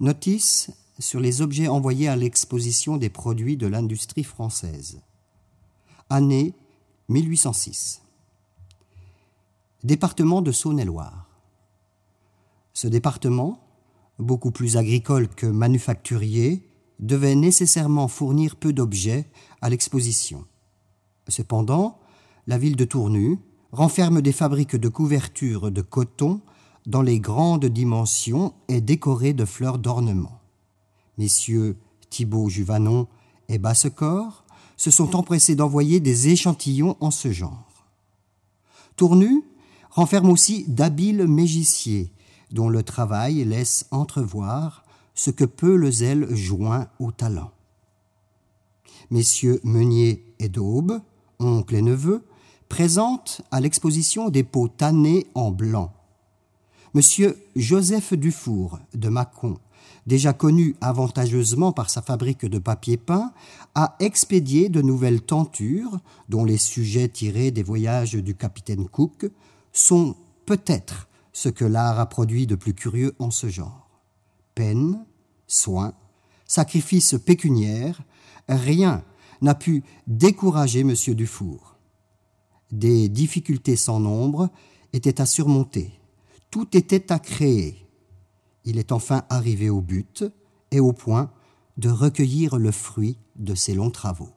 Notice sur les objets envoyés à l'exposition des produits de l'industrie française. Année 1806. Département de Saône-et-Loire. Ce département, beaucoup plus agricole que manufacturier, devait nécessairement fournir peu d'objets à l'exposition. Cependant, la ville de Tournu renferme des fabriques de couvertures de coton dans les grandes dimensions et décorées de fleurs d'ornement. Messieurs Thibaut Juvanon et Bassecor se sont empressés d'envoyer des échantillons en ce genre. Tournu renferme aussi d'habiles mégiciers dont le travail laisse entrevoir ce que peut le zèle joint au talent. Messieurs Meunier et Daube, oncle et neveu, présentent à l'exposition des peaux tannées en blanc. Monsieur Joseph Dufour de Mâcon, déjà connu avantageusement par sa fabrique de papier peint, a expédié de nouvelles tentures, dont les sujets tirés des voyages du capitaine Cook sont peut-être ce que l'art a produit de plus curieux en ce genre. Peine, soin, sacrifice pécuniaire, rien n'a pu décourager M. Dufour. Des difficultés sans nombre étaient à surmonter. Tout était à créer. Il est enfin arrivé au but et au point de recueillir le fruit de ses longs travaux.